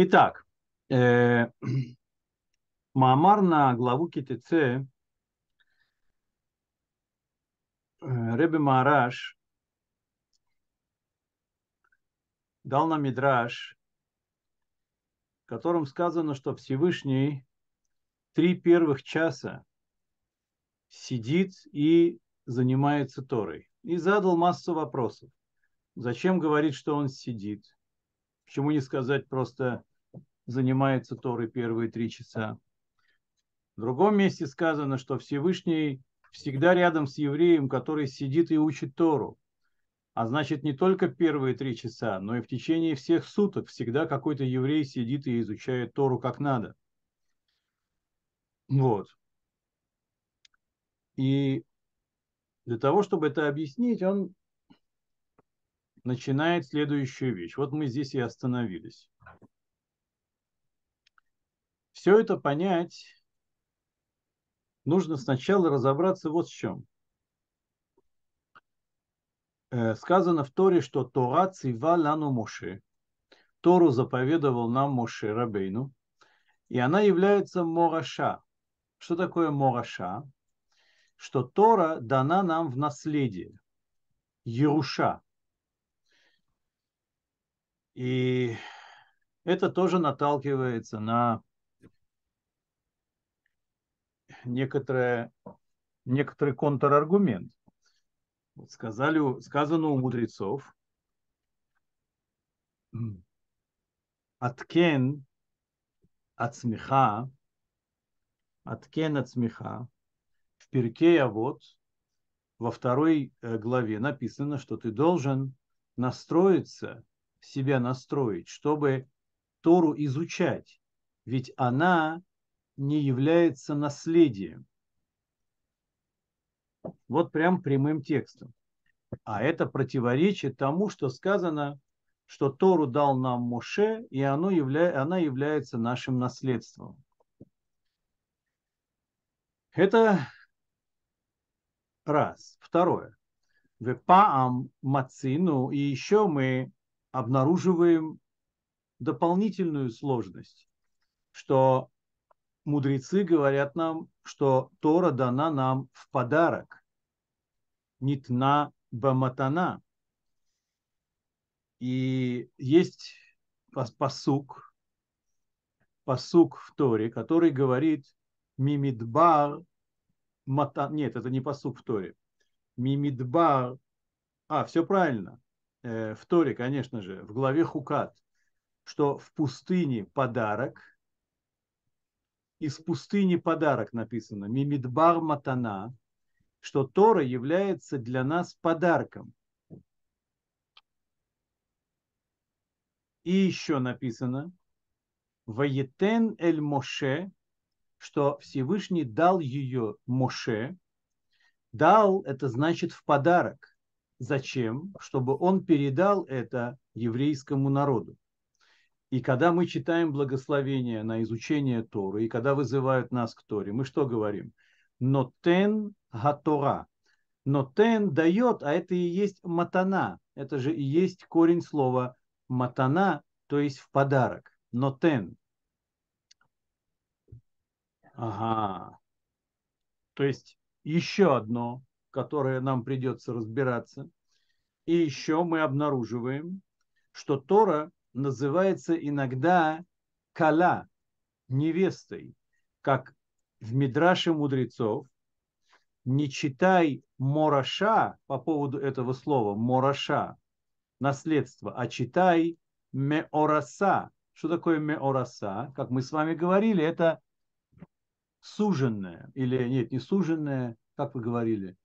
Итак, э, Маамар на главу КТЦ э, Ребе Маараш дал нам Мидраш, в котором сказано, что Всевышний три первых часа сидит и занимается Торой. И задал массу вопросов. Зачем говорить, что он сидит? Почему не сказать просто занимается Торой первые три часа? В другом месте сказано, что Всевышний всегда рядом с евреем, который сидит и учит Тору. А значит, не только первые три часа, но и в течение всех суток всегда какой-то еврей сидит и изучает Тору как надо. Вот. И для того, чтобы это объяснить, он начинает следующую вещь. Вот мы здесь и остановились. Все это понять нужно сначала разобраться вот в чем. Э, сказано в Торе, что Тора цива лану Моше. Тору заповедовал нам Моше Рабейну, и она является Мораша. Что такое Мораша? Что Тора дана нам в наследие. Еруша. И это тоже наталкивается на некоторое, некоторый контраргумент. Вот сказали, сказано у мудрецов, Аткен от смеха, Аткен от смеха, в перке вот во второй э, главе написано, что ты должен настроиться, себя настроить, чтобы Тору изучать. Ведь она не является наследием. Вот прям прямым текстом. А это противоречит тому, что сказано, что Тору дал нам Моше, и оно явля... она является нашим наследством. Это раз. Второе. Вепаам мацину, и еще мы обнаруживаем дополнительную сложность, что мудрецы говорят нам, что Тора дана нам в подарок. Нитна баматана. И есть посук, посук в Торе, который говорит мимидбар мата... Нет, это не посук в Торе. Мимидбар... А, все правильно. Э, в Торе, конечно же, в главе Хукат, что в пустыне подарок – из пустыни подарок написано, Мимидбар Матана, что Тора является для нас подарком. И еще написано, Ваетен эль Моше, что Всевышний дал ее Моше. Дал, это значит в подарок. Зачем? Чтобы он передал это еврейскому народу. И когда мы читаем благословение на изучение Торы, и когда вызывают нас к Торе, мы что говорим? Нотен гатора. Нотен дает, а это и есть матана. Это же и есть корень слова матана, то есть в подарок. Нотен. Ага. То есть еще одно, которое нам придется разбираться. И еще мы обнаруживаем, что Тора называется иногда кала, невестой, как в Мидраше мудрецов. Не читай мораша по поводу этого слова, мораша, наследство, а читай меораса. Что такое меораса? Как мы с вами говорили, это суженное, или нет, не суженное, как вы говорили,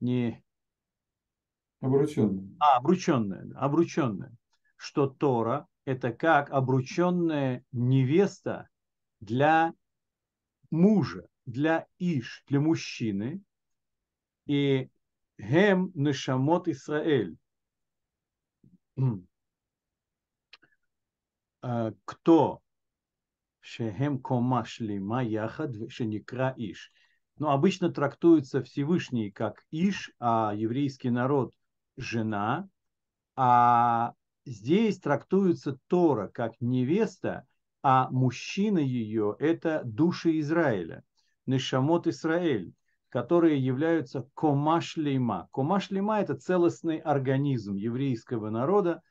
не... Обрученное. А, обрученное, обрученное что Тора – это как обрученная невеста для мужа, для Иш, для мужчины. И Гем Нешамот Исраэль. А, кто Шехем Комашлима Яхад Шеникра Иш. Но обычно трактуется Всевышний как Иш, а еврейский народ – жена, а здесь трактуется Тора как невеста, а мужчина ее – это души Израиля, Нешамот Израиль, которые являются комашлейма. Комашлейма – это целостный организм еврейского народа,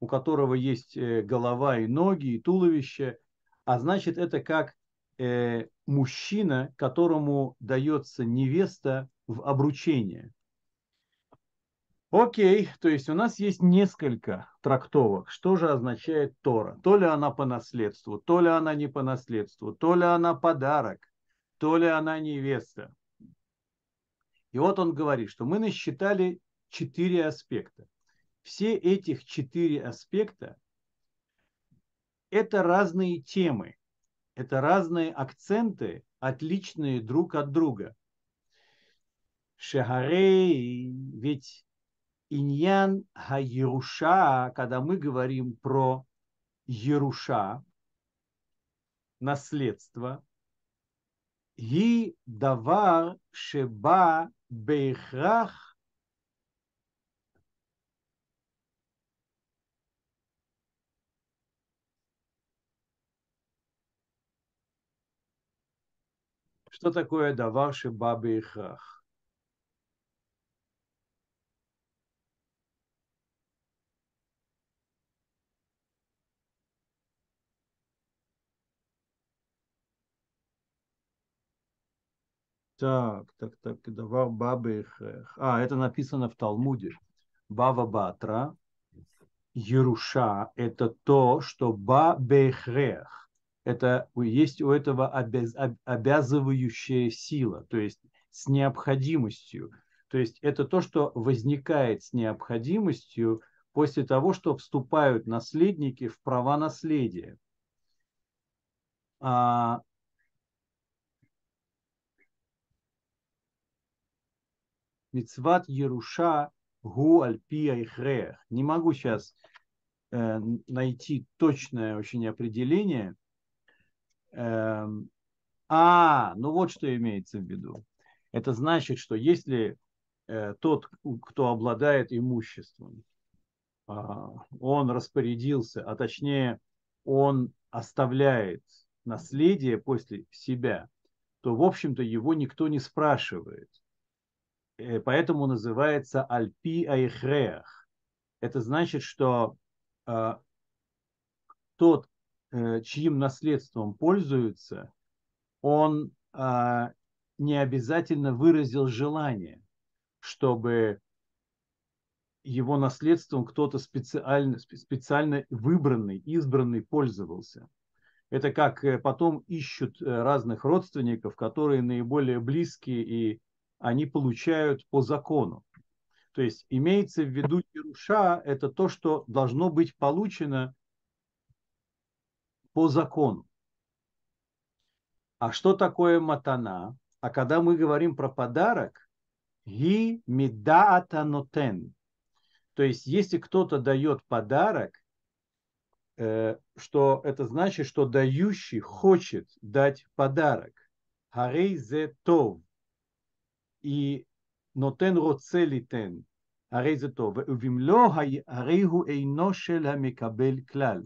у которого есть э, голова и ноги, и туловище, а значит, это как э, мужчина, которому дается невеста в обручение. Окей, то есть у нас есть несколько трактовок. Что же означает Тора? То ли она по наследству, то ли она не по наследству, то ли она подарок, то ли она невеста. И вот он говорит, что мы насчитали четыре аспекта. Все этих четыре аспекта – это разные темы, это разные акценты, отличные друг от друга. Шагарей, ведь иньян ха когда мы говорим про Еруша, наследство, и давар шеба бейхрах Что такое давар шеба бейхрах? Так, так, так, давар бабы А, это написано в Талмуде. Бава Батра, Еруша – это то, что ба бехрех. Это есть у этого обяз, обязывающая сила, то есть с необходимостью. То есть это то, что возникает с необходимостью после того, что вступают наследники в права наследия. А, Мицват Еруша гу альпия ихрех. Не могу сейчас э, найти точное очень определение. Э, а, ну вот что имеется в виду. Это значит, что если э, тот, кто обладает имуществом, э, он распорядился, а точнее он оставляет наследие после себя, то, в общем-то, его никто не спрашивает – поэтому называется Альпи Айхреах. Это значит, что э, тот, э, чьим наследством пользуется, он э, не обязательно выразил желание, чтобы его наследством кто-то специально, специально выбранный, избранный пользовался. Это как э, потом ищут э, разных родственников, которые наиболее близкие и они получают по закону. То есть имеется в виду Еруша – это то, что должно быть получено по закону. А что такое матана? А когда мы говорим про подарок, ги медаата нотен. То есть, если кто-то дает подарок, э, что это значит, что дающий хочет дать подарок. Харей зе тов и нотен רוצה ליתן, הרי זה טוב, ואם לא, הרי הוא אינו של המקבל כלל.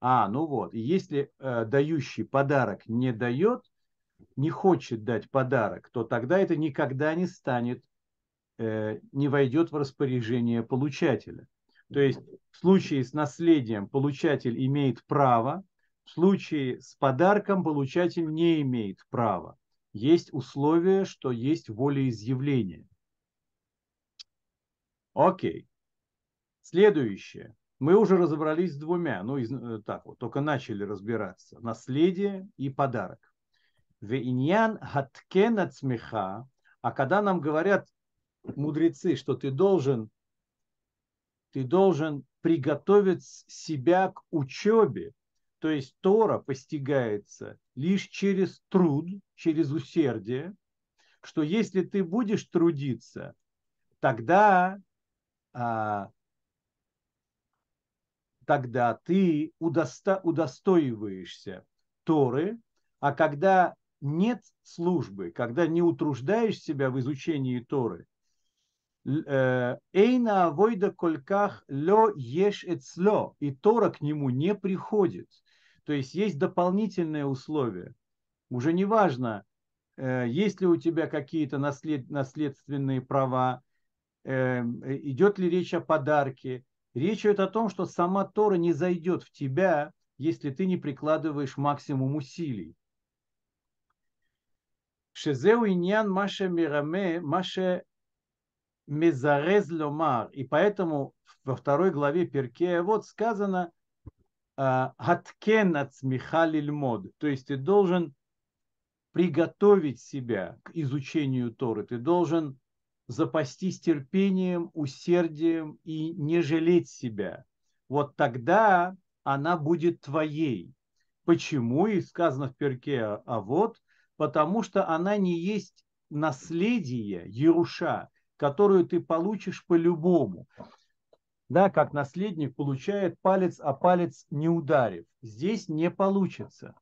А, ну вот, если э, дающий подарок не дает, не хочет дать подарок, то тогда это никогда не станет, э, не войдет в распоряжение получателя. То есть в случае с наследием получатель имеет право, в случае с подарком получатель не имеет права есть условие, что есть волеизъявление. Окей. Следующее. Мы уже разобрались с двумя, ну, из, э, так вот, только начали разбираться. Наследие и подарок. Вeinьян хаткен смеха, а когда нам говорят мудрецы, что ты должен, ты должен приготовить себя к учебе, то есть Тора постигается лишь через труд, через усердие, что если ты будешь трудиться, тогда, а, тогда ты удосто, удостоиваешься Торы, а когда нет службы, когда не утруждаешь себя в изучении Торы, э, Эйна авойда кольках ло еш эцло, и Тора к нему не приходит. То есть есть дополнительные условия. Уже не важно, э, есть ли у тебя какие-то наслед, наследственные права, э, идет ли речь о подарке. Речь идет о том, что сама Тора не зайдет в тебя, если ты не прикладываешь максимум усилий. Шезеу иньян Маша Мираме, Маша Мезарез Ломар. И поэтому во второй главе Перкея вот сказано Хаткен от лильмод. То есть ты должен приготовить себя к изучению Торы. Ты должен запастись терпением, усердием и не жалеть себя. Вот тогда она будет твоей. Почему? И сказано в перке, а вот, потому что она не есть наследие, Еруша, которую ты получишь по-любому. Да, как наследник получает палец, а палец не ударив. Здесь не получится.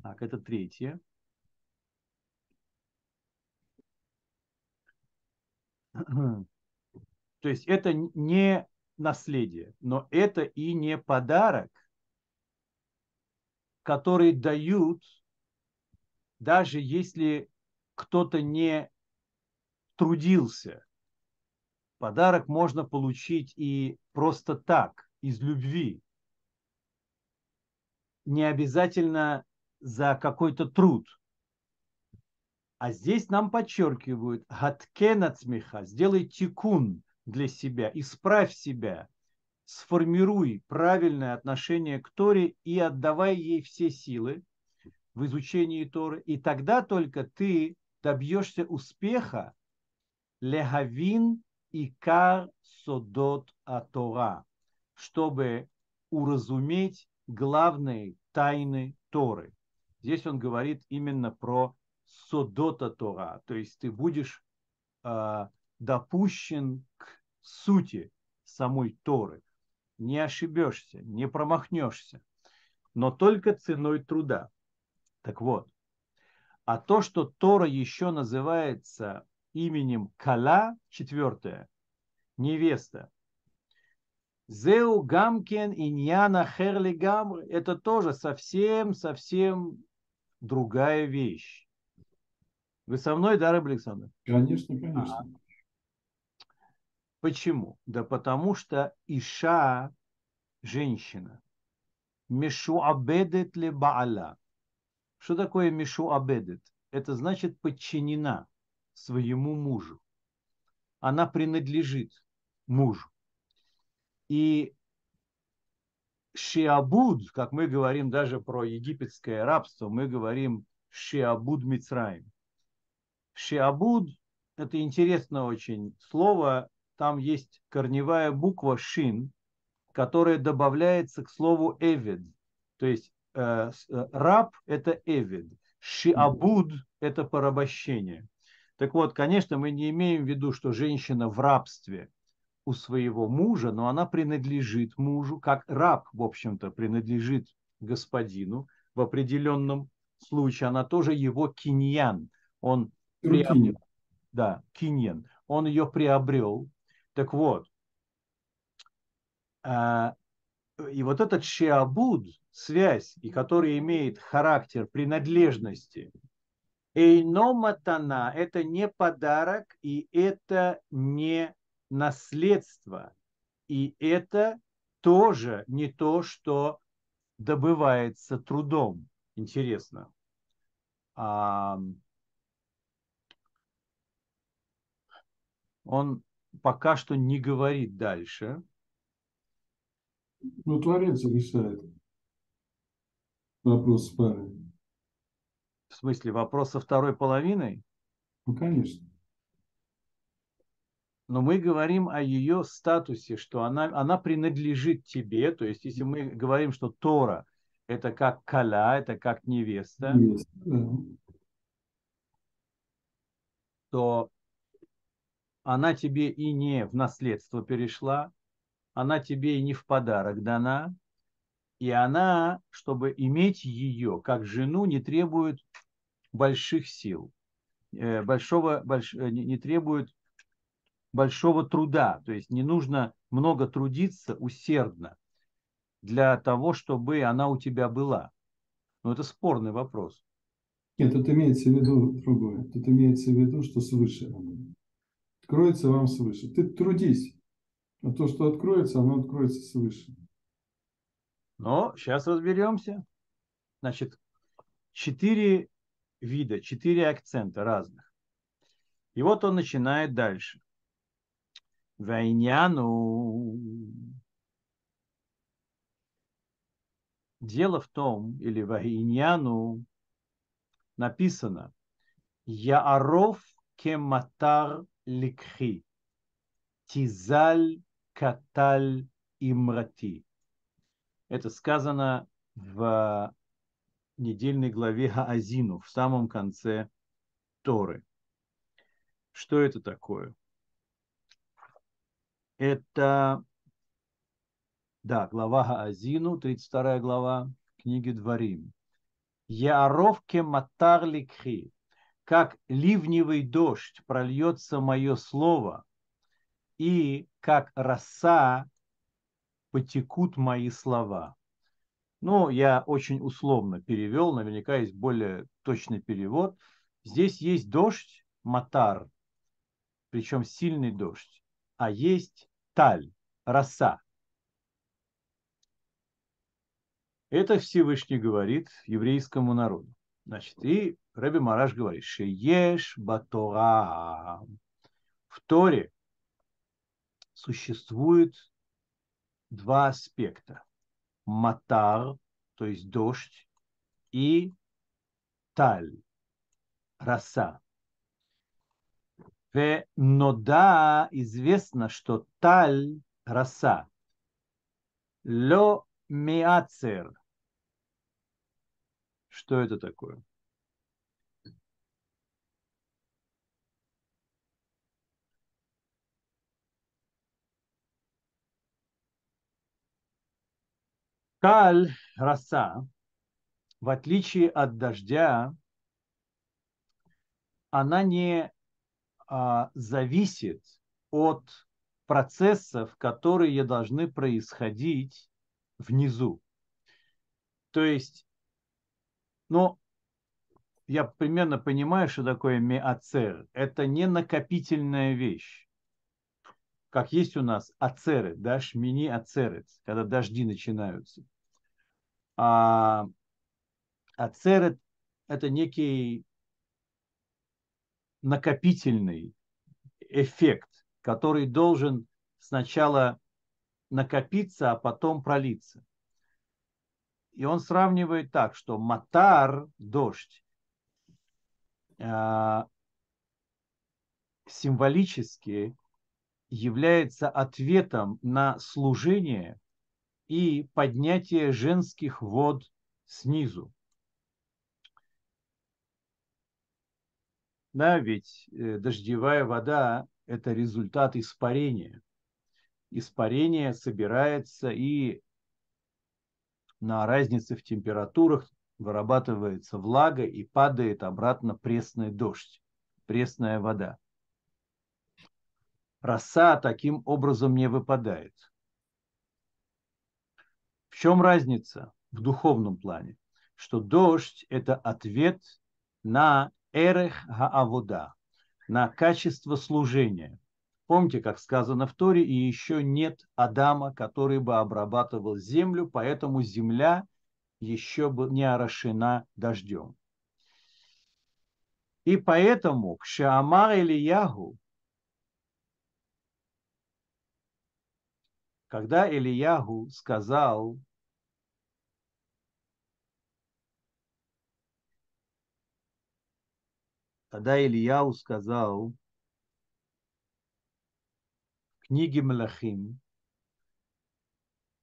Так, это третье. То есть это не наследие, но это и не подарок, который дают, даже если кто-то не трудился. Подарок можно получить и просто так, из любви. Не обязательно за какой-то труд. А здесь нам подчеркивают, гаткен сделай тикун для себя, исправь себя, сформируй правильное отношение к Торе и отдавай ей все силы в изучении Торы. И тогда только ты добьешься успеха легавин и кар содот атора, чтобы уразуметь главные тайны Торы. Здесь он говорит именно про содота Тора, то есть ты будешь э, допущен к сути самой Торы. Не ошибешься, не промахнешься, но только ценой труда. Так вот, а то, что Тора еще называется именем Кала, четвертое, невеста, Зеу Гамкен Иньяна Херли Гамр, это тоже совсем-совсем другая вещь. Вы со мной, да, Александр? Конечно, конечно. А. Почему? Да потому что Иша, женщина, Мишу абедет ли баала. Что такое Мишу абедет? Это значит подчинена своему мужу. Она принадлежит мужу. И Шиабуд, как мы говорим даже про египетское рабство, мы говорим Шиабуд Мицраим. Шиабуд – это интересно очень слово. Там есть корневая буква шин, которая добавляется к слову эвид. То есть э, э, раб – это эвид. Шиабуд – это порабощение. Так вот, конечно, мы не имеем в виду, что женщина в рабстве у своего мужа, но она принадлежит мужу, как раб, в общем-то, принадлежит господину. В определенном случае она тоже его киньян. Он приобрел, да, киньян. Он ее приобрел. Так вот, а, и вот этот шиабуд, связь, и который имеет характер принадлежности Эйно матана – это не подарок, и это не наследство. И это тоже не то, что добывается трудом. Интересно. А, он пока что не говорит дальше. Ну, Творец решает вопрос пары. В смысле, вопрос со второй половиной? Ну, конечно. Но мы говорим о ее статусе, что она, она принадлежит тебе. То есть, если мы говорим, что Тора – это как каля, это как невеста, невеста да. то она тебе и не в наследство перешла, она тебе и не в подарок дана, и она, чтобы иметь ее как жену, не требует больших сил, э, большого, больш, э, не требует большого труда. То есть не нужно много трудиться усердно для того, чтобы она у тебя была? Ну, это спорный вопрос. Нет, тут имеется в виду другое. Тут имеется в виду, что свыше Откроется вам свыше. Ты трудись. А то, что откроется, оно откроется свыше. Но сейчас разберемся. Значит, четыре вида, четыре акцента разных. И вот он начинает дальше. Вайняну. Дело в том, или вайняну написано Яаров кематар ликхи. Тизаль каталь имрати. Это сказано в недельной главе Хаазину, в самом конце Торы. Что это такое? Это, да, глава Хаазину, 32 глава книги Дворим. Яаровке матар ликхи, как ливневый дождь прольется мое слово, и как роса потекут мои слова. Ну, я очень условно перевел, наверняка есть более точный перевод. Здесь есть дождь, матар, причем сильный дождь, а есть таль, роса. Это Всевышний говорит еврейскому народу. Значит, и Раби Мараш говорит, Шееш Батора. В Торе существует два аспекта. Матар, то есть дождь, и таль, роса. Но да, известно, что таль, роса, ло миацер. Что это такое? Каль, роса, в отличие от дождя, она не а, зависит от процессов, которые должны происходить внизу. То есть, ну, я примерно понимаю, что такое меацер. Это не накопительная вещь. Как есть у нас ацеры, да, шмини ацерец, когда дожди начинаются а ацерет – это некий накопительный эффект, который должен сначала накопиться, а потом пролиться. И он сравнивает так, что матар, дождь, а, символически является ответом на служение и поднятие женских вод снизу. Да, ведь э, дождевая вода – это результат испарения. Испарение собирается и на разнице в температурах вырабатывается влага и падает обратно пресный дождь, пресная вода. Роса таким образом не выпадает. В чем разница в духовном плане? Что дождь – это ответ на эрех гаавода, на качество служения. Помните, как сказано в Торе, и еще нет Адама, который бы обрабатывал землю, поэтому земля еще бы не орошена дождем. И поэтому к Шаамар Ильягу, когда Ильягу сказал Тогда Ильяу сказал в книге Малахим,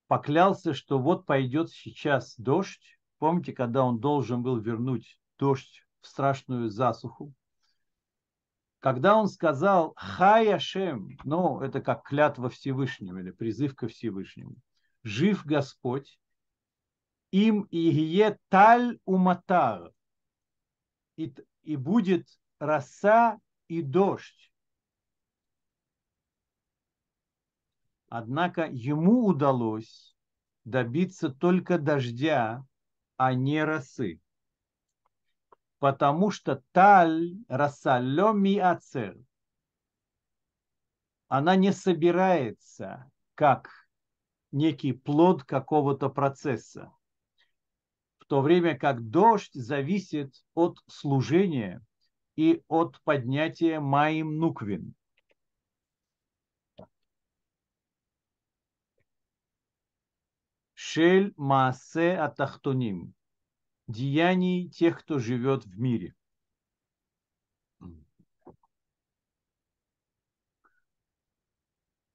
поклялся, что вот пойдет сейчас дождь. Помните, когда он должен был вернуть дождь в страшную засуху? Когда он сказал Хаяшем, ну, это как клятва Всевышнего или призыв ко Всевышнему. Жив Господь, им и таль уматар. И, и будет роса и дождь. Однако ему удалось добиться только дождя, а не росы. Потому что таль рассалеми ацер. Она не собирается как некий плод какого-то процесса. В то время как дождь зависит от служения и от поднятия маим нуквин. Шель Маасе Атахтоним. Деяний тех, кто живет в мире.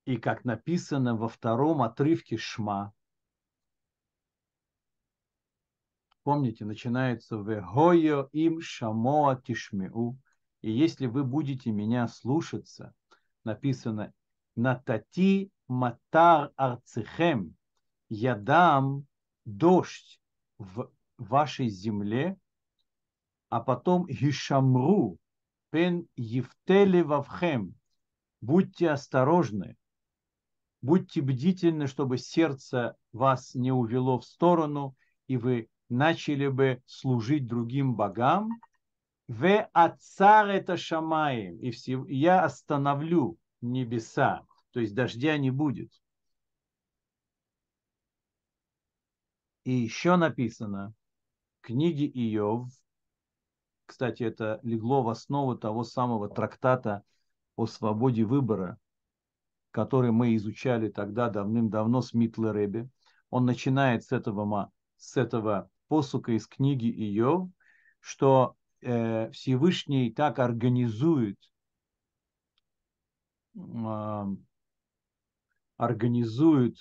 И как написано во втором отрывке Шма, помните, начинается в Гойо им шамоа тишмеу. И если вы будете меня слушаться, написано Натати матар арцехем, я дам дождь в вашей земле, а потом Гишамру, пен Евтели вавхем, будьте осторожны, будьте бдительны, чтобы сердце вас не увело в сторону, и вы начали бы служить другим богам, в отцар это шамаем, и я остановлю небеса, то есть дождя не будет. И еще написано в книге Иов, кстати, это легло в основу того самого трактата о свободе выбора, который мы изучали тогда давным-давно с Митле Ребе. Он начинает с этого, с этого посука из книги Иов, что э, Всевышний так организует э, организует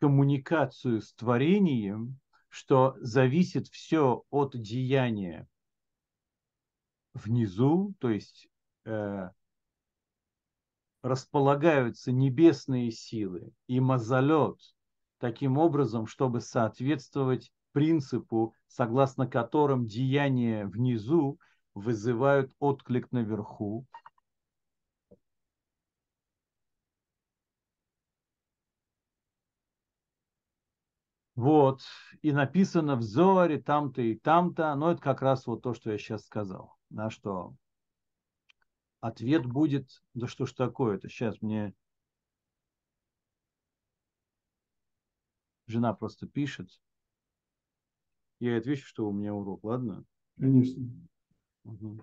коммуникацию с творением, что зависит все от деяния внизу, то есть э, располагаются небесные силы и мазолет таким образом, чтобы соответствовать принципу, согласно которым деяния внизу вызывают отклик наверху, Вот, и написано в Зоре там-то и там-то, но это как раз вот то, что я сейчас сказал, да, что ответ будет, да что ж такое-то, сейчас мне жена просто пишет, я отвечу, что у меня урок, ладно? Конечно. Угу.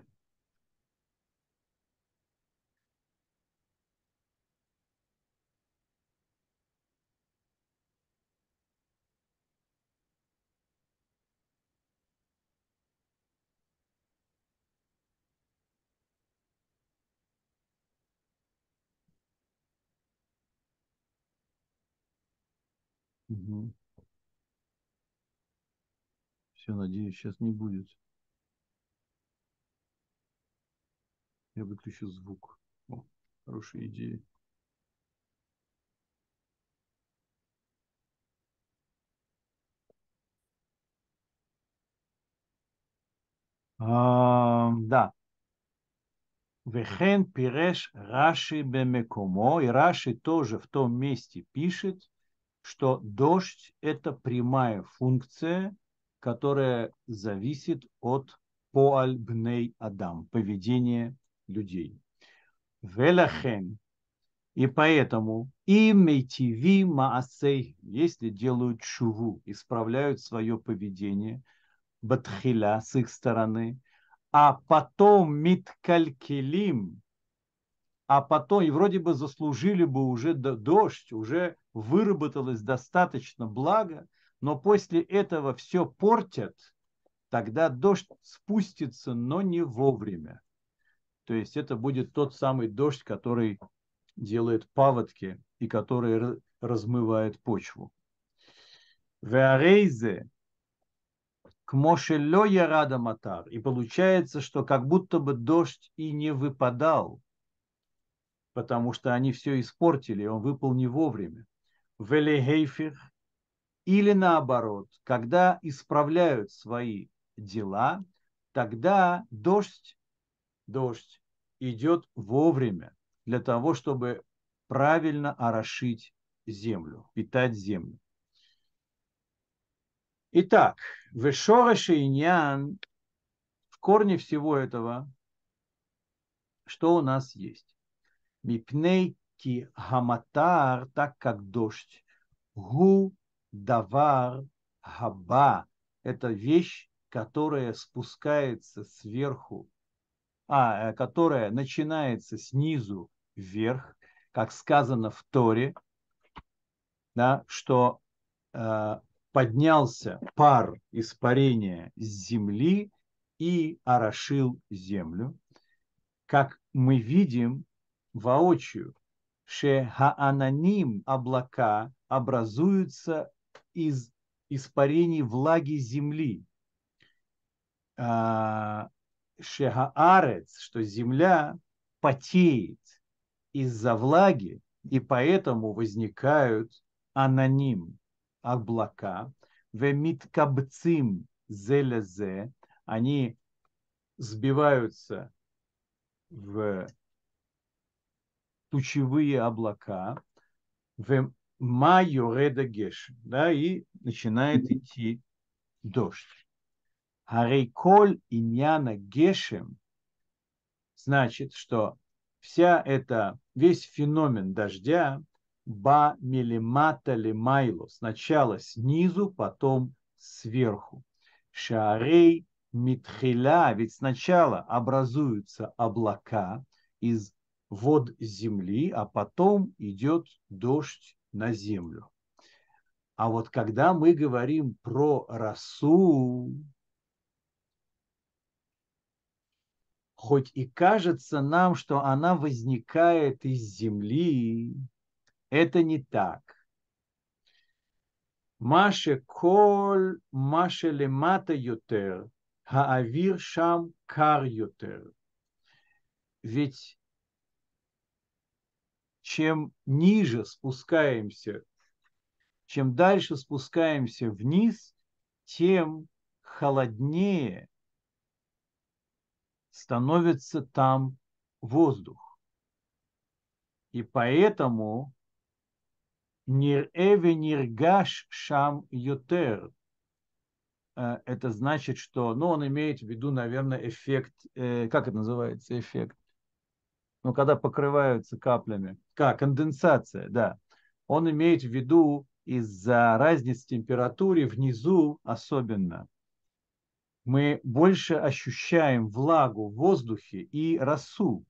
Угу. Все, надеюсь, сейчас не будет. Я выключу звук. О, хорошая идея. Да. Вехен пиреш Раши бемекомо. И Раши тоже в том месте пишет, что дождь – это прямая функция, которая зависит от поаль бней адам, поведения людей. Велахен. И поэтому имейтиви маасей, если делают шуву, исправляют свое поведение, батхиля с их стороны, а потом миткалькелим, а потом, и вроде бы заслужили бы уже дождь, уже выработалось достаточно блага, но после этого все портят, тогда дождь спустится, но не вовремя. То есть это будет тот самый дождь, который делает паводки и который размывает почву. Веарейзе к Мошелё Ярада Матар. И получается, что как будто бы дождь и не выпадал, потому что они все испортили, он выпал не вовремя. Велехейфер или наоборот, когда исправляют свои дела, тогда дождь, дождь идет вовремя для того, чтобы правильно орошить землю, питать землю. Итак, Вешораши иньян, в корне всего этого, что у нас есть? Мипней ки хаматар, так как дождь, гу давар хаба, это вещь, которая спускается сверху, а, э, которая начинается снизу вверх, как сказано в Торе, да, что э, поднялся пар испарения с земли и орошил землю. Как мы видим воочию, шехаананим облака образуются из испарений влаги земли. А, шехаарец, что земля потеет из-за влаги, и поэтому возникают аноним, облака, вемиткабцим зелезе, они сбиваются в тучевые облака, в майореда геш, да, и начинает идти дождь. Харейколь иньяна гешем значит, что вся эта, весь феномен дождя ба милимата лимайло, сначала снизу, потом сверху. Шарей митхиля, ведь сначала образуются облака из вод земли, а потом идет дождь на землю. А вот когда мы говорим про росу, хоть и кажется нам, что она возникает из земли, это не так. Маше коль, маше лемата ютер, хаавир шам кар ютер. Ведь чем ниже спускаемся, чем дальше спускаемся вниз, тем холоднее становится там воздух. И поэтому Нир-эве ниргаш шам ютер. Э, это значит, что, ну, он имеет в виду, наверное, эффект, э, как это называется, эффект? Ну, когда покрываются каплями. Как? Конденсация, да. Он имеет в виду из-за разницы температуры внизу особенно. Мы больше ощущаем влагу в воздухе и росу.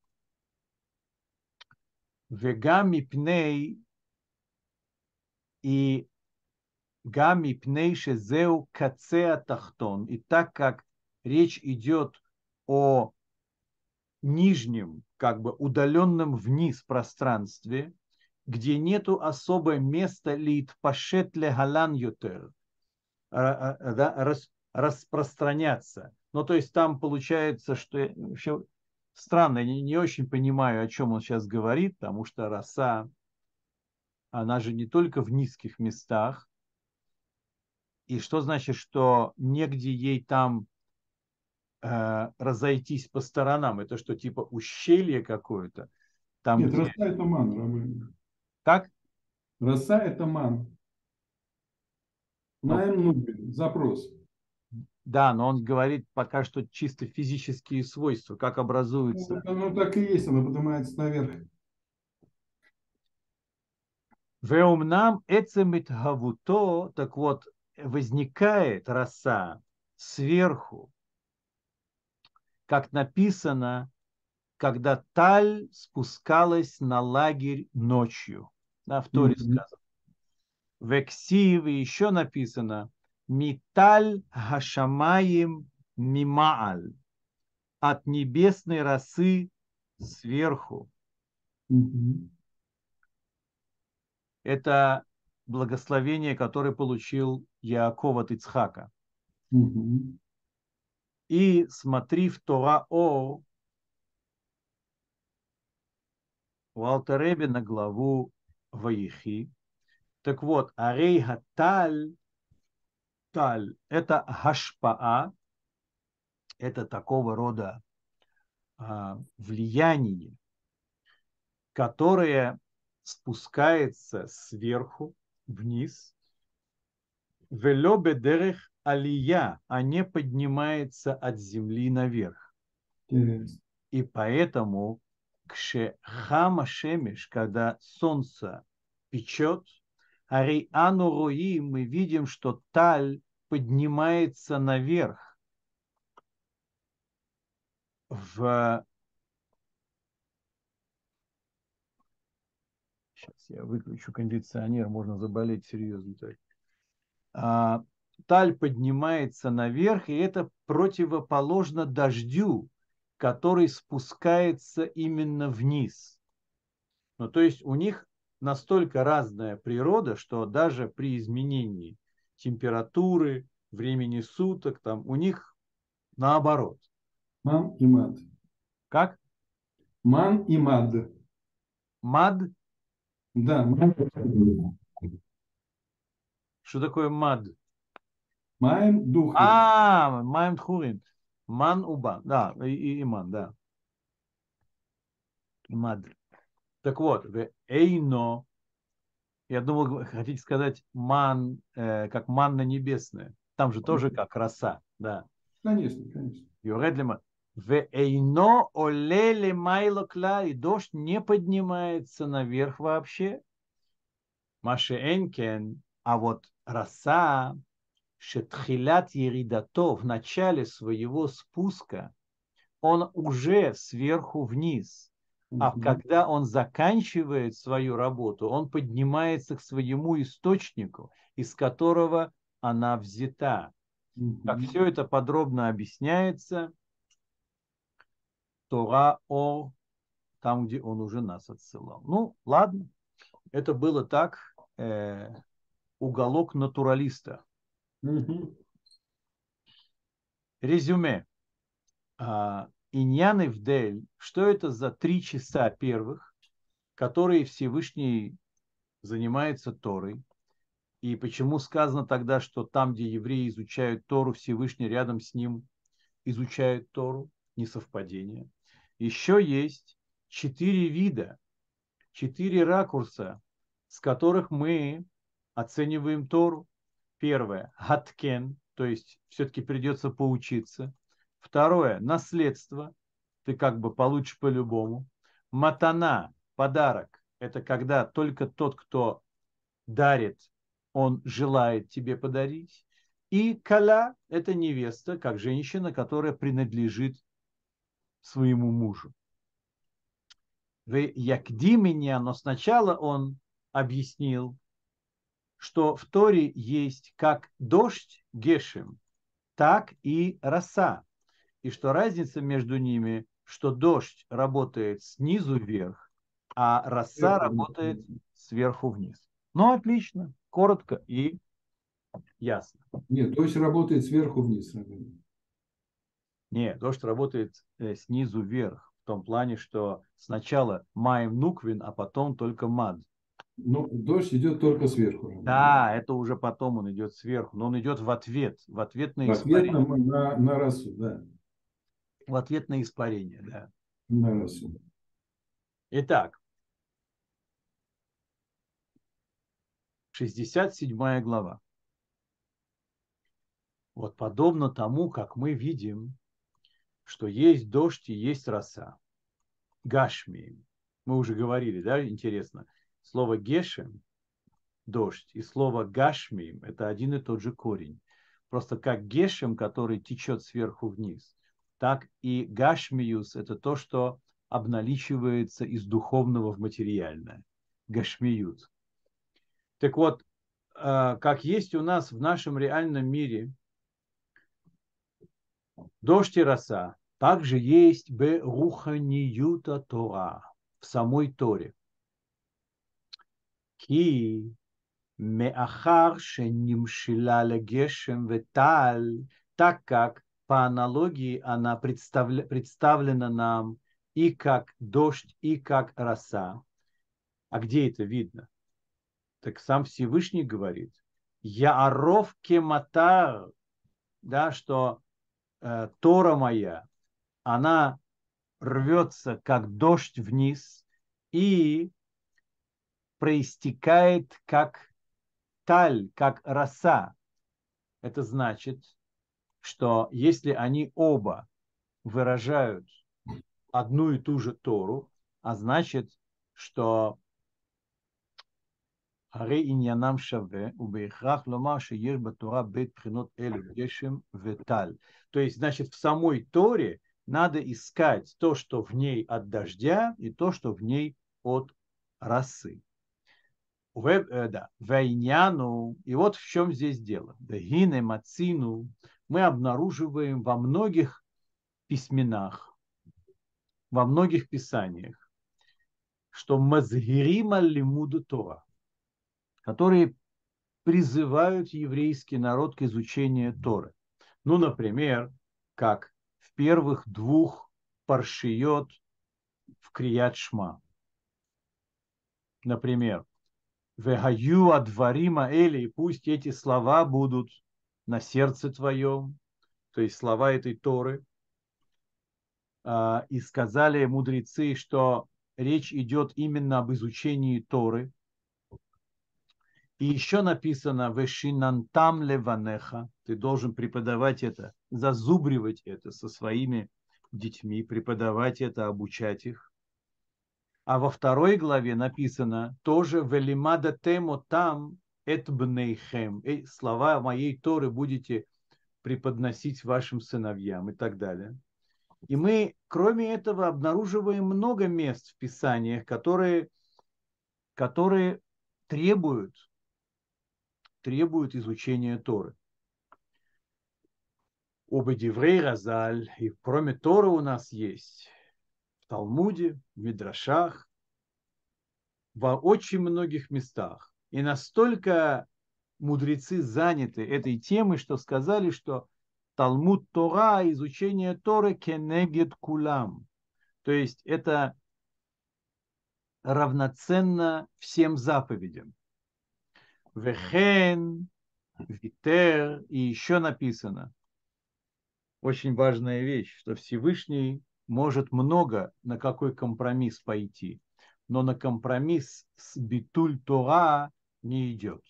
Вегами пней и гами пнейше зеу кацеа тахтон. И так как речь идет о нижнем, как бы удаленном вниз пространстве, где нету особое места лит пашет ле галан ютер, распространяться. Ну, то есть там получается, что вообще странно, я не, не очень понимаю, о чем он сейчас говорит, потому что роса она же не только в низких местах. И что значит, что негде ей там э, разойтись по сторонам? Это что, типа ущелье какое-то? Там, Нет, где... роса это ман, Рабын. Как? Роса это ман. Найм ну, запрос. Да, но он говорит пока что чисто физические свойства, как образуются. Ну, ну так и есть, она поднимается наверх. Веумнам эцемит гавуто, так вот, возникает роса сверху, как написано, когда Таль спускалась на лагерь ночью. Да, в Торе mm-hmm. сказано. В Эксиве еще написано Миталь Хашамаем Мимааль от небесной росы сверху. Mm-hmm это благословение, которое получил Яаков от Ицхака. Угу. И смотри в Тора О, у Алтаребе на главу Ваихи. Так вот, Арейга Таль, Таль, это Хашпаа, это такого рода а, влияние, которое спускается сверху вниз, велебе дерех алия, а не поднимается от земли наверх. И поэтому кшехама шемеш, когда солнце печет, ари ану руи, мы видим, что таль поднимается наверх в Сейчас я выключу кондиционер, можно заболеть серьезно. А, таль поднимается наверх, и это противоположно дождю, который спускается именно вниз. Ну, то есть у них настолько разная природа, что даже при изменении температуры, времени суток, там у них наоборот. Ман и мад. Как? Ман и мад. Мад? Да, мад. Что такое мад? Маем дух. А, маем тхурин. Ман убан. Да, и, и, и ман, да. Мад. Так вот, в эйно, я думал, хотите сказать ман, э, как манна небесная. Там же тоже как роса, да. Конечно, конечно. Юредлима. В эйно олеле майло кла, и дождь не поднимается наверх вообще. Маше энкен, а вот роса, шетхилят еридато, в начале своего спуска, он уже сверху вниз. А когда он заканчивает свою работу, он поднимается к своему источнику, из которого она взята. Как Мгм. все это подробно объясняется, Тора о там, где он уже нас отсылал. Ну, ладно, это было так, э, уголок натуралиста. Резюме. А, Иньян и Вдель, что это за три часа первых, которые Всевышний занимается Торой, и почему сказано тогда, что там, где евреи изучают Тору, Всевышний рядом с ним изучает Тору, несовпадение. Еще есть четыре вида, четыре ракурса, с которых мы оцениваем Тору. Первое – гаткен, то есть все-таки придется поучиться. Второе – наследство, ты как бы получишь по-любому. Матана – подарок, это когда только тот, кто дарит, он желает тебе подарить. И каля – это невеста, как женщина, которая принадлежит своему мужу. В Якди меня, но сначала он объяснил, что в Торе есть как дождь Гешем, так и роса. И что разница между ними, что дождь работает снизу вверх, а роса работает сверху вниз. Ну, отлично, коротко и ясно. Нет, есть работает сверху вниз. Нет, дождь работает э, снизу вверх, в том плане, что сначала маем нуквин, а потом только мад. Ну, дождь идет только сверху. Да, это уже потом он идет сверху, но он идет в ответ, в ответ на В ответ испарение. на, на, на росу, да. В ответ на испарение, да. На росу. Итак, 67 глава. Вот подобно тому, как мы видим, что есть дождь и есть роса. Гашми. Мы уже говорили, да, интересно. Слово гешем – дождь, и слово гашми – это один и тот же корень. Просто как гешем, который течет сверху вниз, так и гашмиюс – это то, что обналичивается из духовного в материальное. Гашмиют. Так вот, э, как есть у нас в нашем реальном мире дождь и роса, также есть беруханиюта Тора в самой Торе. Ки меахар шенимшила легешем веталь, так как по аналогии она представля, представлена нам и как дождь, и как роса. А где это видно? Так сам Всевышний говорит, Яаров кематар, да, что э, Тора моя, она рвется как дождь вниз, и проистекает как таль, как роса. Это значит, что если они оба выражают одну и ту же Тору, а значит, что הרי עניינם שווה, ובהכרח לומר שיש בתורה בית בחינות אלו, גשם וטל. То есть, значит, в самой Торе надо искать то, что в ней от дождя, и то, что в ней от росы. Э, да, Вайняну, и вот в чем здесь дело. Дагине Мацину мы обнаруживаем во многих письменах, во многих писаниях, что мазгирима лимуду Тора, которые призывают еврейский народ к изучению Торы. Ну, например, как в первых двух паршиот в Крият Шма. Например, Вегаю адварима эли, и пусть эти слова будут на сердце твоем, то есть слова этой Торы. А, и сказали мудрецы, что речь идет именно об изучении Торы. И еще написано «Вешинантам леванеха». Ты должен преподавать это, зазубривать это со своими детьми, преподавать это, обучать их. А во второй главе написано тоже «Велимада темо там этбнейхем». Слова моей Торы будете преподносить вашим сыновьям и так далее. И мы, кроме этого, обнаруживаем много мест в Писаниях, которые, которые требуют требует изучения Торы. Об Эдиврей Разаль, и кроме Торы у нас есть Талмуде, в Мидрашах, во очень многих местах. И настолько мудрецы заняты этой темой, что сказали, что Талмуд Тора, изучение Торы кенегет кулам. То есть это равноценно всем заповедям. Вехен, Витер, и еще написано. Очень важная вещь, что Всевышний может много на какой компромисс пойти, но на компромисс с битуль Тора не идет.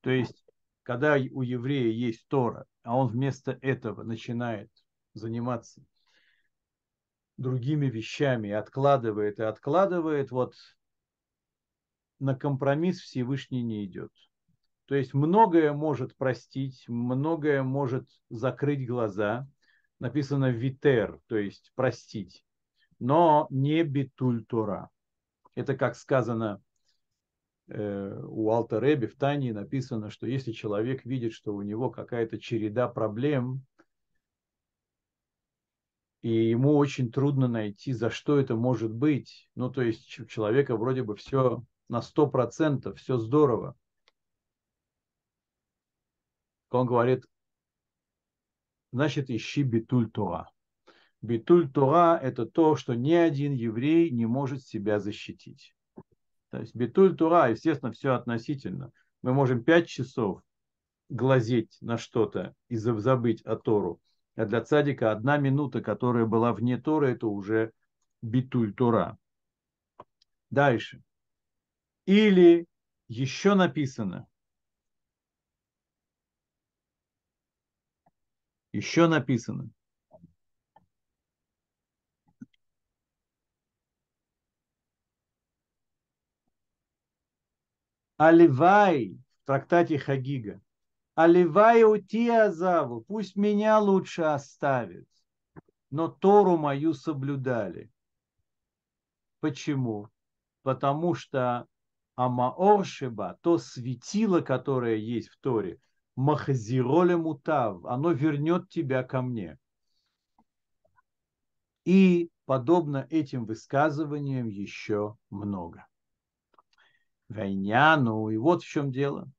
То есть, когда у еврея есть Тора, а он вместо этого начинает заниматься другими вещами, откладывает и откладывает, вот на компромисс Всевышний не идет. То есть многое может простить, многое может закрыть глаза. Написано витер, то есть простить, но не битуль Тора. Это как сказано э, у Алта Реби в Тане написано, что если человек видит, что у него какая-то череда проблем, и ему очень трудно найти, за что это может быть. Ну, то есть у человека вроде бы все на сто процентов, все здорово он говорит, значит, ищи битуль Тора. Битуль Тора – это то, что ни один еврей не может себя защитить. То есть битуль Тора, естественно, все относительно. Мы можем пять часов глазеть на что-то и забыть о Тору. А для цадика одна минута, которая была вне Торы, это уже битуль Тора. Дальше. Или еще написано, Еще написано. Аливай в трактате Хагига. Аливай ути азаву, пусть меня лучше оставит, но Тору мою соблюдали. Почему? Потому что Амаоршеба, то светило, которое есть в Торе, махзироле мутав, оно вернет тебя ко мне. И подобно этим высказываниям еще много. Войняну, и вот в чем дело.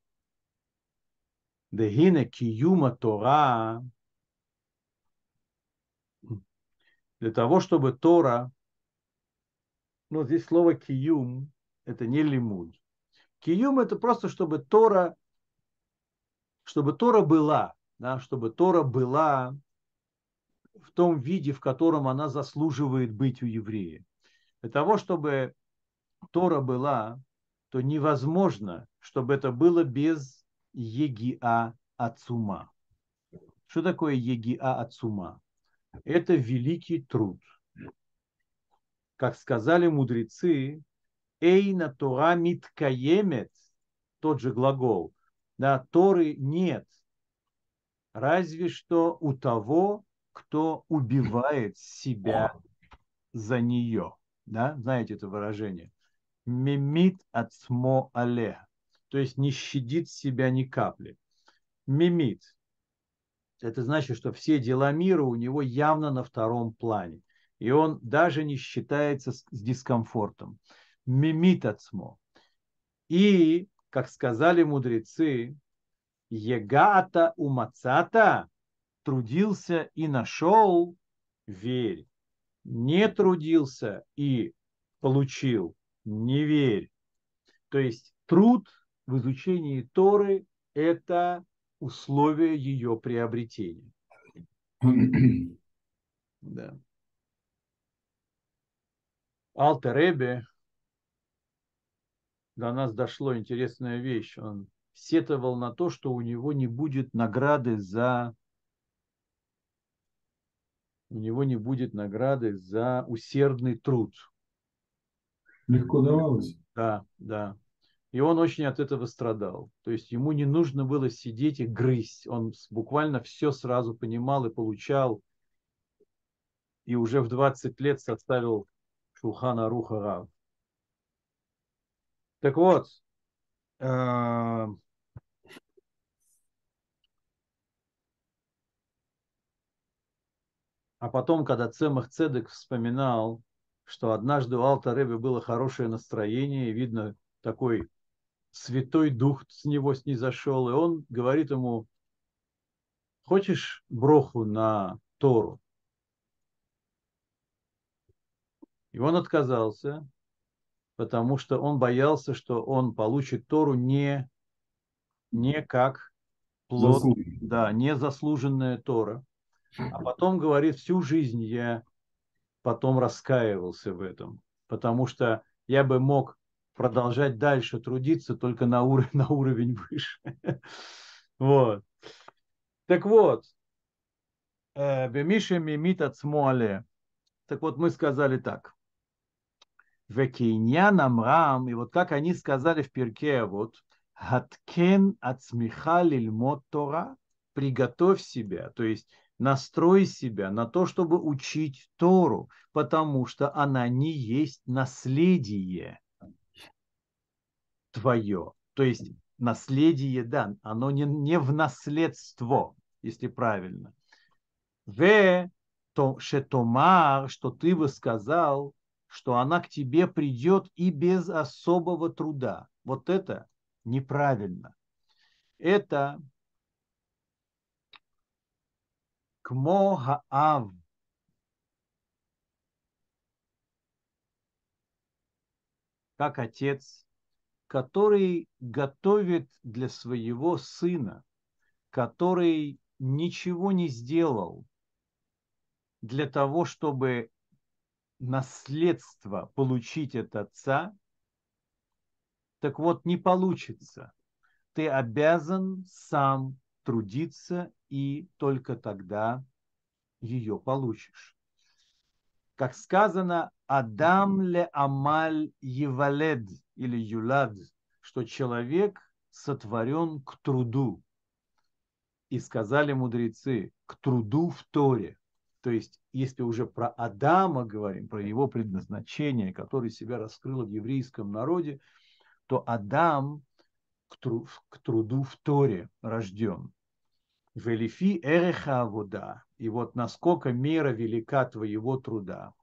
Дегина киюма Тора, для того, чтобы Тора, ну здесь слово киюм, это не лимуд. Киюм это просто, чтобы Тора чтобы Тора была, да, чтобы Тора была в том виде, в котором она заслуживает быть у еврея. Для того, чтобы Тора была, то невозможно, чтобы это было без егиа ацума. Что такое егиа ацума? Это великий труд. Как сказали мудрецы, эйна Тора миткаемет, тот же глагол, да, Торы нет, разве что у того, кто убивает себя за нее. Да? Знаете это выражение? Мимит ацмо але. То есть не щадит себя ни капли. Мимит. Это значит, что все дела мира у него явно на втором плане. И он даже не считается с дискомфортом. Мимит ацмо. И, как сказали мудрецы, Егата умацата трудился и нашел, верь. Не трудился и получил, не верь. То есть труд в изучении Торы – это условие ее приобретения. да. Алтеребе до нас дошло интересная вещь. Он сетовал на то, что у него не будет награды за у него не будет награды за усердный труд. Легко давалось. Да, да. И он очень от этого страдал. То есть ему не нужно было сидеть и грызть. Он буквально все сразу понимал и получал. И уже в 20 лет составил Шулхана Руха Рав. Так вот, э, А потом, когда Цемах Цедек вспоминал, что однажды у Алта Рэбе было хорошее настроение, видно, такой святой дух с него снизошел, и он говорит ему, хочешь броху на Тору? И он отказался, потому что он боялся, что он получит Тору не, не как плод, да, не заслуженная Тора. А потом говорит, всю жизнь я потом раскаивался в этом, потому что я бы мог продолжать дальше трудиться только на, уровень, на уровень выше. Вот. Так вот, э, Бемиша мимит от смуале. Так вот, мы сказали так. Векиньян Амрам, и вот как они сказали в перке, вот, Хаткен от смеха лильмот Тора, приготовь себя, то есть настрой себя на то, чтобы учить Тору, потому что она не есть наследие твое. То есть наследие, да, оно не, не в наследство, если правильно. В то, шетомар, что ты бы сказал, что она к тебе придет и без особого труда. Вот это неправильно. Это Кмо хаав. Как отец, который готовит для своего сына, который ничего не сделал для того, чтобы наследство получить от отца, так вот не получится. Ты обязан сам трудиться и только тогда ее получишь. Как сказано, Адам ле амаль евалед или юлад, что человек сотворен к труду. И сказали мудрецы, к труду в Торе. То есть, если уже про Адама говорим, про его предназначение, который себя раскрыл в еврейском народе, то Адам к, тру- к труду в Торе рожден. Велифи эреха вода. И вот насколько мера велика твоего труда,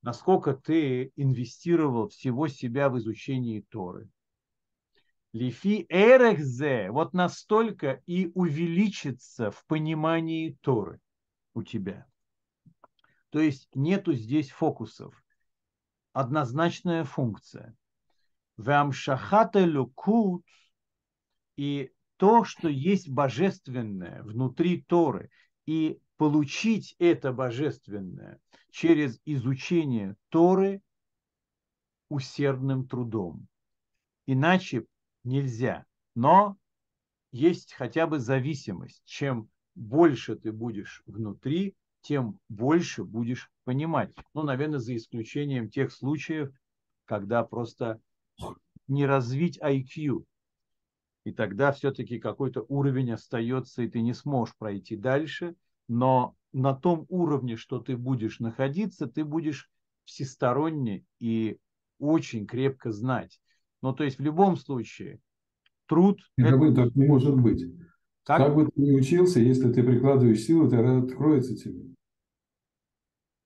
насколько ты инвестировал всего себя в изучение Торы. Лифи эрехзе, вот настолько и увеличится в понимании Торы у тебя. То есть нету здесь фокусов. Однозначная функция. Вамшахата люкут и то, что есть божественное внутри Торы, и получить это божественное через изучение Торы усердным трудом. иначе нельзя. Но есть хотя бы зависимость. Чем больше ты будешь внутри, тем больше будешь понимать. Ну, наверное, за исключением тех случаев, когда просто не развить IQ. И тогда все-таки какой-то уровень остается, и ты не сможешь пройти дальше. Но на том уровне, что ты будешь находиться, ты будешь всесторонне и очень крепко знать. Ну, то есть в любом случае труд... Это... Так не может быть. Как? как бы ты ни учился, если ты прикладываешь силу, тогда откроется тебе.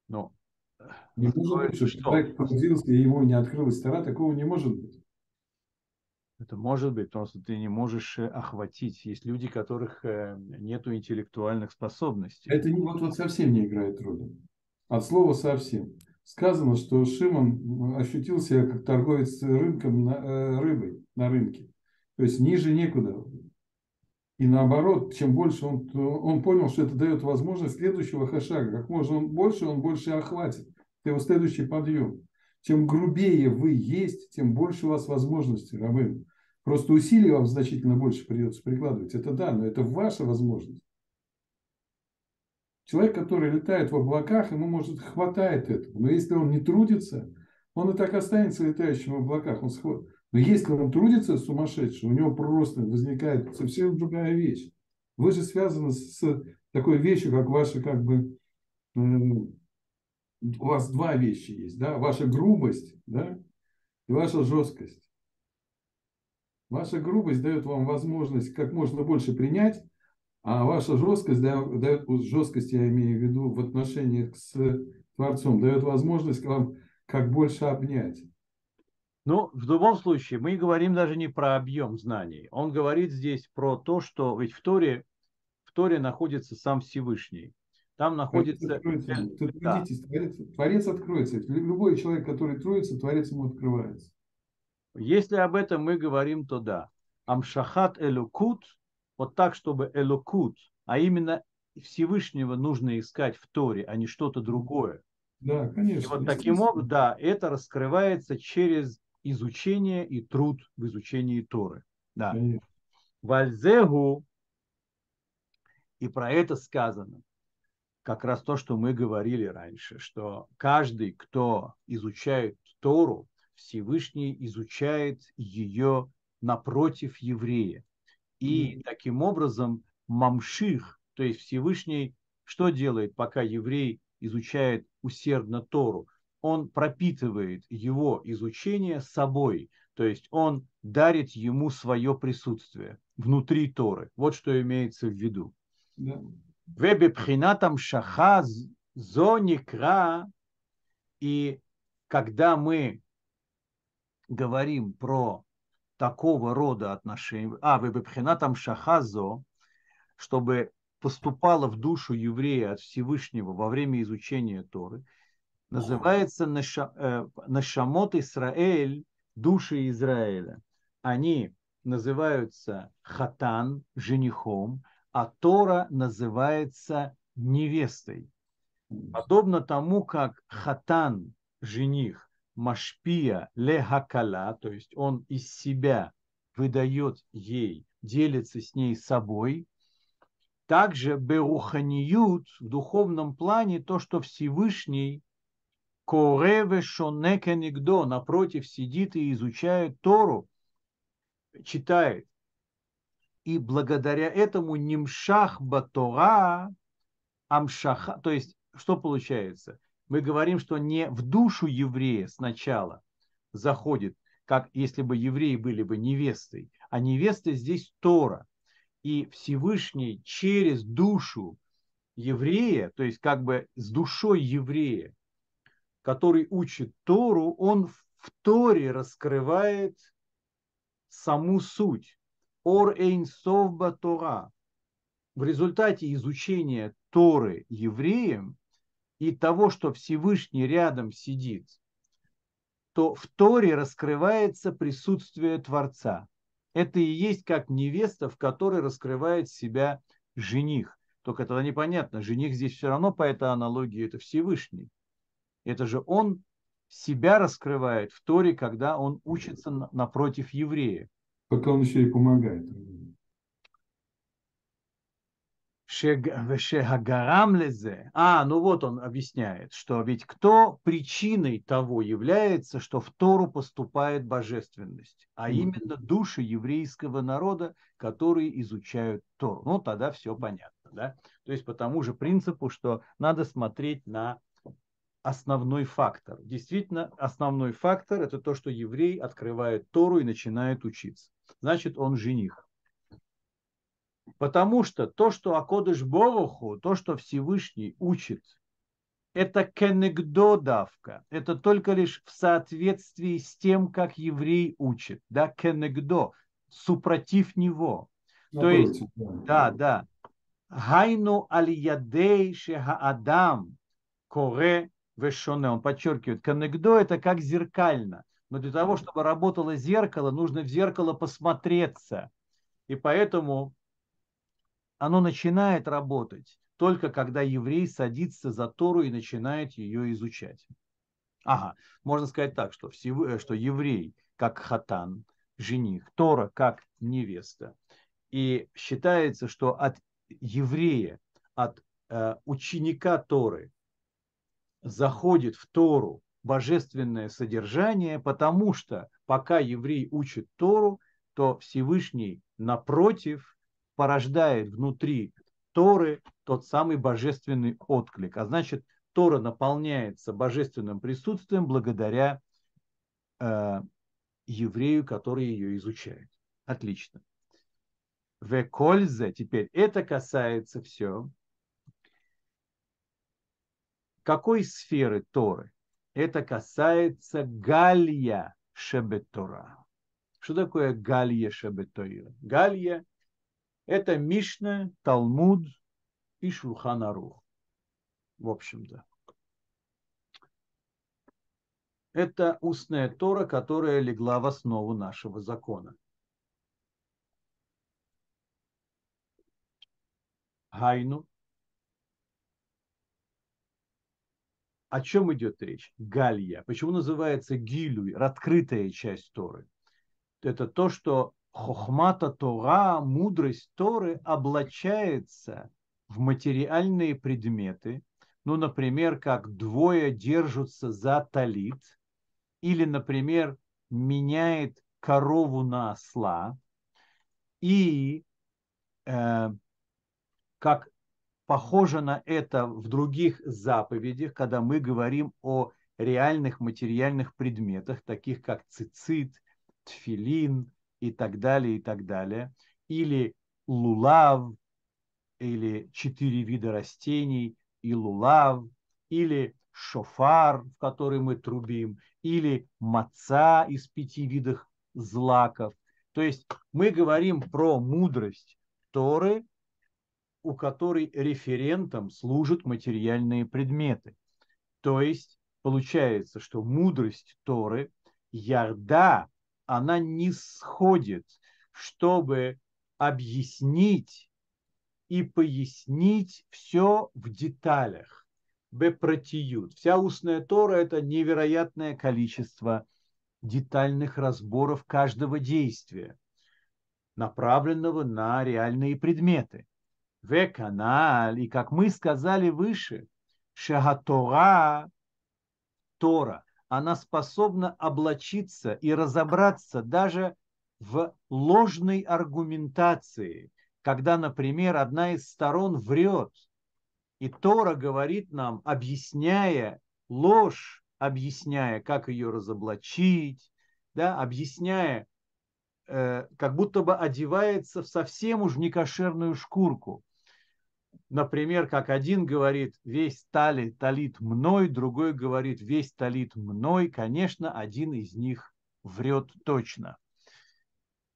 Ну, не может быть, что человек погрузился, и ему не открылась стара, такого не может быть. Это может быть, потому что ты не можешь э, охватить. Есть люди, которых э, нет интеллектуальных способностей. Это не, вот, вот совсем не играет роли. От слова совсем. Сказано, что Шимон ощутил себя как торговец рынком на, э, рыбой на рынке. То есть ниже некуда. И наоборот, чем больше он, он понял, что это дает возможность следующего шага. Как можно больше, он больше охватит. Это его следующий подъем. Чем грубее вы есть, тем больше у вас возможностей, рабы. Просто усилий вам значительно больше придется прикладывать. Это да, но это ваша возможность. Человек, который летает в облаках, ему, может, хватает этого. Но если он не трудится, он и так останется летающим в облаках. Он сход... Но если он трудится сумасшедший, у него просто возникает совсем другая вещь. Вы же связаны с такой вещью, как ваша, как бы, э, у вас два вещи есть, да, ваша грубость, да, и ваша жесткость. Ваша грубость дает вам возможность как можно больше принять, а ваша жесткость дает, дает жесткость, я имею в виду, в отношениях с Творцом, дает возможность вам как больше обнять. Ну, в любом случае, мы говорим даже не про объем знаний. Он говорит здесь про то, что ведь в Торе, в Торе находится сам Всевышний. Там находится... Тут да. творец, творец откроется. Любой человек, который троится, Творец ему открывается. Если об этом мы говорим, то да. Амшахат элукут, вот так, чтобы элукут, а именно Всевышнего нужно искать в Торе, а не что-то другое. Да, конечно. И вот таким образом, да, это раскрывается через изучение и труд в изучении Торы. Да. Вальзегу, и про это сказано, как раз то, что мы говорили раньше, что каждый, кто изучает Тору, Всевышний изучает ее напротив еврея. И таким образом мамших, то есть Всевышний, что делает, пока еврей изучает усердно Тору? Он пропитывает его изучение собой, то есть он дарит ему свое присутствие внутри Торы. Вот что имеется в виду. Вебе пхинатам шаха зоникра. И когда мы говорим про такого рода отношения, а, вебе пхинатам шахазо, чтобы поступало в душу еврея от Всевышнего во время изучения Торы – называется э, Нашамот Исраэль, души Израиля. Они называются Хатан, женихом, а Тора называется невестой. Подобно тому, как Хатан, жених, Машпия лехакала, то есть он из себя выдает ей, делится с ней собой, также Беруханиют в духовном плане то, что Всевышний Кореве шонеке нигдо, напротив, сидит и изучает Тору, читает. И благодаря этому нимшах батора амшаха, то есть, что получается? Мы говорим, что не в душу еврея сначала заходит, как если бы евреи были бы невестой, а невеста здесь Тора. И Всевышний через душу еврея, то есть как бы с душой еврея, который учит Тору, он в Торе раскрывает саму суть. Ор эйн совба Тора. В результате изучения Торы евреям и того, что Всевышний рядом сидит, то в Торе раскрывается присутствие Творца. Это и есть как невеста, в которой раскрывает себя жених. Только тогда непонятно, жених здесь все равно по этой аналогии это Всевышний. Это же он себя раскрывает в Торе, когда он учится напротив еврея. Пока он еще и помогает. А, ну вот он объясняет, что ведь кто причиной того является, что в Тору поступает божественность, а именно души еврейского народа, которые изучают Тору. Ну, тогда все понятно, да? То есть по тому же принципу, что надо смотреть на основной фактор. Действительно, основной фактор – это то, что еврей открывает Тору и начинает учиться. Значит, он жених. Потому что то, что Акодыш Бороху, то, что Всевышний учит, это кенегдо давка. Это только лишь в соответствии с тем, как еврей учит. Да, кенегдо, супротив него. Напротив, то есть, да, да. Гайну алиядей адам коре вешоне. Он подчеркивает, кенегдо это как зеркально. Но для того, чтобы работало зеркало, нужно в зеркало посмотреться. И поэтому оно начинает работать только когда еврей садится за Тору и начинает ее изучать. Ага, можно сказать так, что, всего, что еврей как хатан, жених, Тора как невеста. И считается, что от еврея, от э, ученика Торы заходит в Тору божественное содержание, потому что пока еврей учит Тору, то Всевышний напротив порождает внутри Торы тот самый божественный отклик. А значит, Тора наполняется божественным присутствием благодаря э, еврею, который ее изучает. Отлично. В кользе, теперь это касается все. Какой сферы Торы? Это касается Галья Шебетора. Что такое Галья Шебетора? Галья это Мишна, Талмуд и Шулханарух. В общем-то. Это устная Тора, которая легла в основу нашего закона. Гайну. О чем идет речь? Галья. Почему называется Гилюй, открытая часть Торы? Это то, что хохмата Тора, мудрость Торы облачается в материальные предметы, ну, например, как двое держатся за талит, или, например, меняет корову на осла, и э, как похоже на это в других заповедях, когда мы говорим о реальных материальных предметах, таких как цицит, тфилин, и так далее, и так далее. Или лулав, или четыре вида растений, и лулав, или шофар, в который мы трубим, или маца из пяти видов злаков. То есть мы говорим про мудрость Торы, у которой референтом служат материальные предметы. То есть получается, что мудрость Торы ярда она не сходит, чтобы объяснить и пояснить все в деталях. Бепротиют. Вся устная Тора – это невероятное количество детальных разборов каждого действия, направленного на реальные предметы. Веканаль, и как мы сказали выше, Шагатора, Тора, она способна облачиться и разобраться даже в ложной аргументации, когда, например, одна из сторон врет, и Тора говорит нам, объясняя ложь, объясняя, как ее разоблачить, да, объясняя, э, как будто бы одевается в совсем уж некошерную шкурку например, как один говорит, весь тали, талит мной, другой говорит, весь талит мной, конечно, один из них врет точно.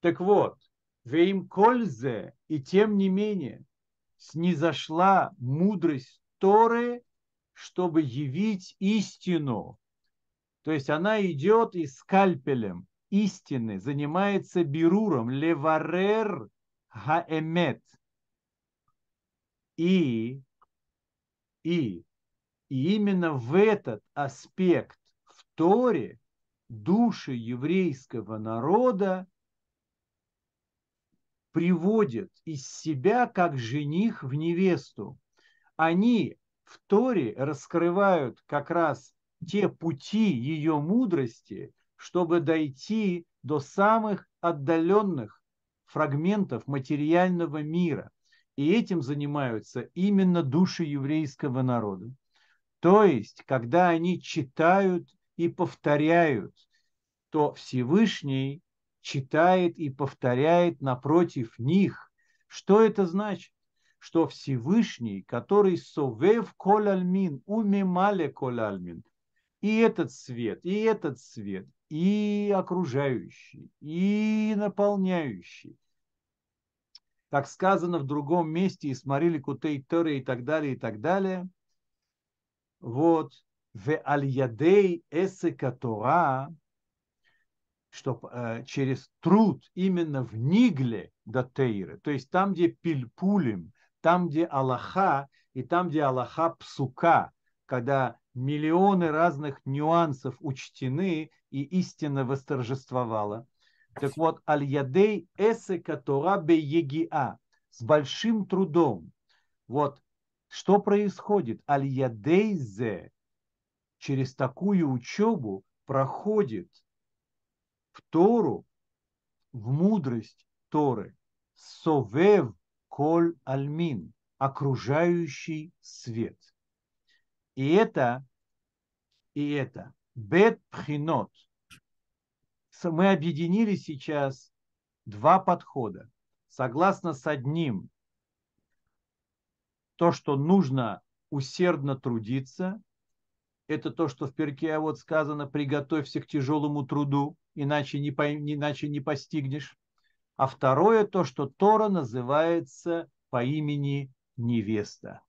Так вот, веим кользе, и тем не менее, снизошла мудрость Торы, чтобы явить истину. То есть она идет и скальпелем истины занимается бируром, леварер хаэмет – и, и, и именно в этот аспект в Торе души еврейского народа приводят из себя как жених в невесту. Они в Торе раскрывают как раз те пути ее мудрости, чтобы дойти до самых отдаленных фрагментов материального мира. И этим занимаются именно души еврейского народа. То есть, когда они читают и повторяют, то Всевышний читает и повторяет напротив них. Что это значит? Что Всевышний, который совев коль альмин, умимале коль альмин, и этот свет, и этот свет, и окружающий, и наполняющий. Как сказано в другом месте, и сморили кутей торы и так далее, и так далее. Вот. В аль-ядей эсека Тора, что э, через труд именно в Нигле до Тейры, то есть там, где Пильпулим, там, где Аллаха, и там, где Аллаха Псука, когда миллионы разных нюансов учтены и истина восторжествовала. Так вот, аль-ядей эсе катора бе егиа, с большим трудом. Вот что происходит? Аль-ядей зе через такую учебу проходит в Тору, в мудрость Торы, совев коль альмин, окружающий свет. И это, и это, бет пхинот. Мы объединили сейчас два подхода. Согласно с одним, то, что нужно усердно трудиться, это то, что в перке а вот сказано, приготовься к тяжелому труду, иначе не, по, иначе не постигнешь. А второе, то, что Тора называется по имени невеста.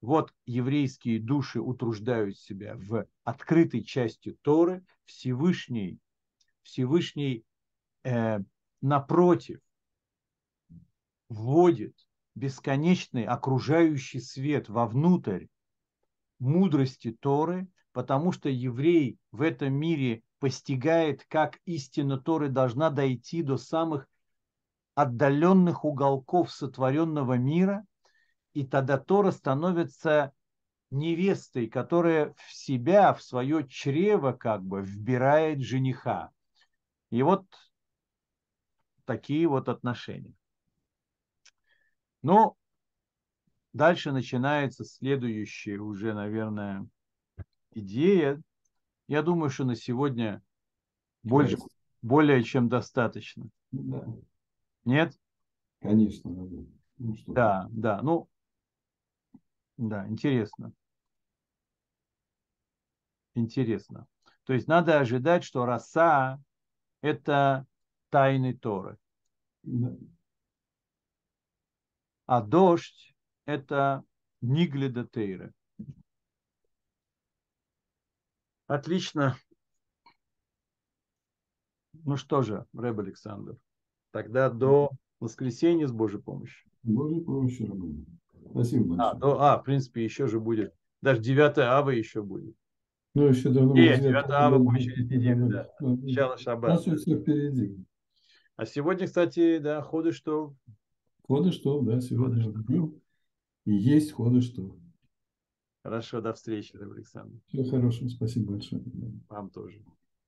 Вот еврейские души утруждают себя в открытой части Торы, Всевышний, Всевышний э, напротив вводит бесконечный окружающий свет вовнутрь мудрости Торы, потому что еврей в этом мире постигает, как истина Торы должна дойти до самых отдаленных уголков сотворенного мира – и тогда Тора становится невестой, которая в себя, в свое чрево как бы вбирает жениха. И вот такие вот отношения. Но дальше начинается следующая уже, наверное, идея. Я думаю, что на сегодня больше, более чем достаточно. Да. Нет? Конечно. Ну, да, да. Ну, да, интересно. Интересно. То есть надо ожидать, что роса – это тайны Торы. А дождь – это Нигледа Тейры. Отлично. Ну что же, Рэб Александр, тогда до воскресенья с Божьей помощью. Божьей помощью. Спасибо большое. А, ну, а, в принципе, еще же будет. Даже 9 ава еще будет. Ну, еще давно. Нет, 9 ава будет через неделю, да. Начало шаббата. У нас все впереди. А сегодня, кстати, да, ходы что? Ходы что, да, сегодня. Ходы что? И есть ходы что. Хорошо, до встречи, Александр. Всего хорошего, спасибо большое. Вам тоже.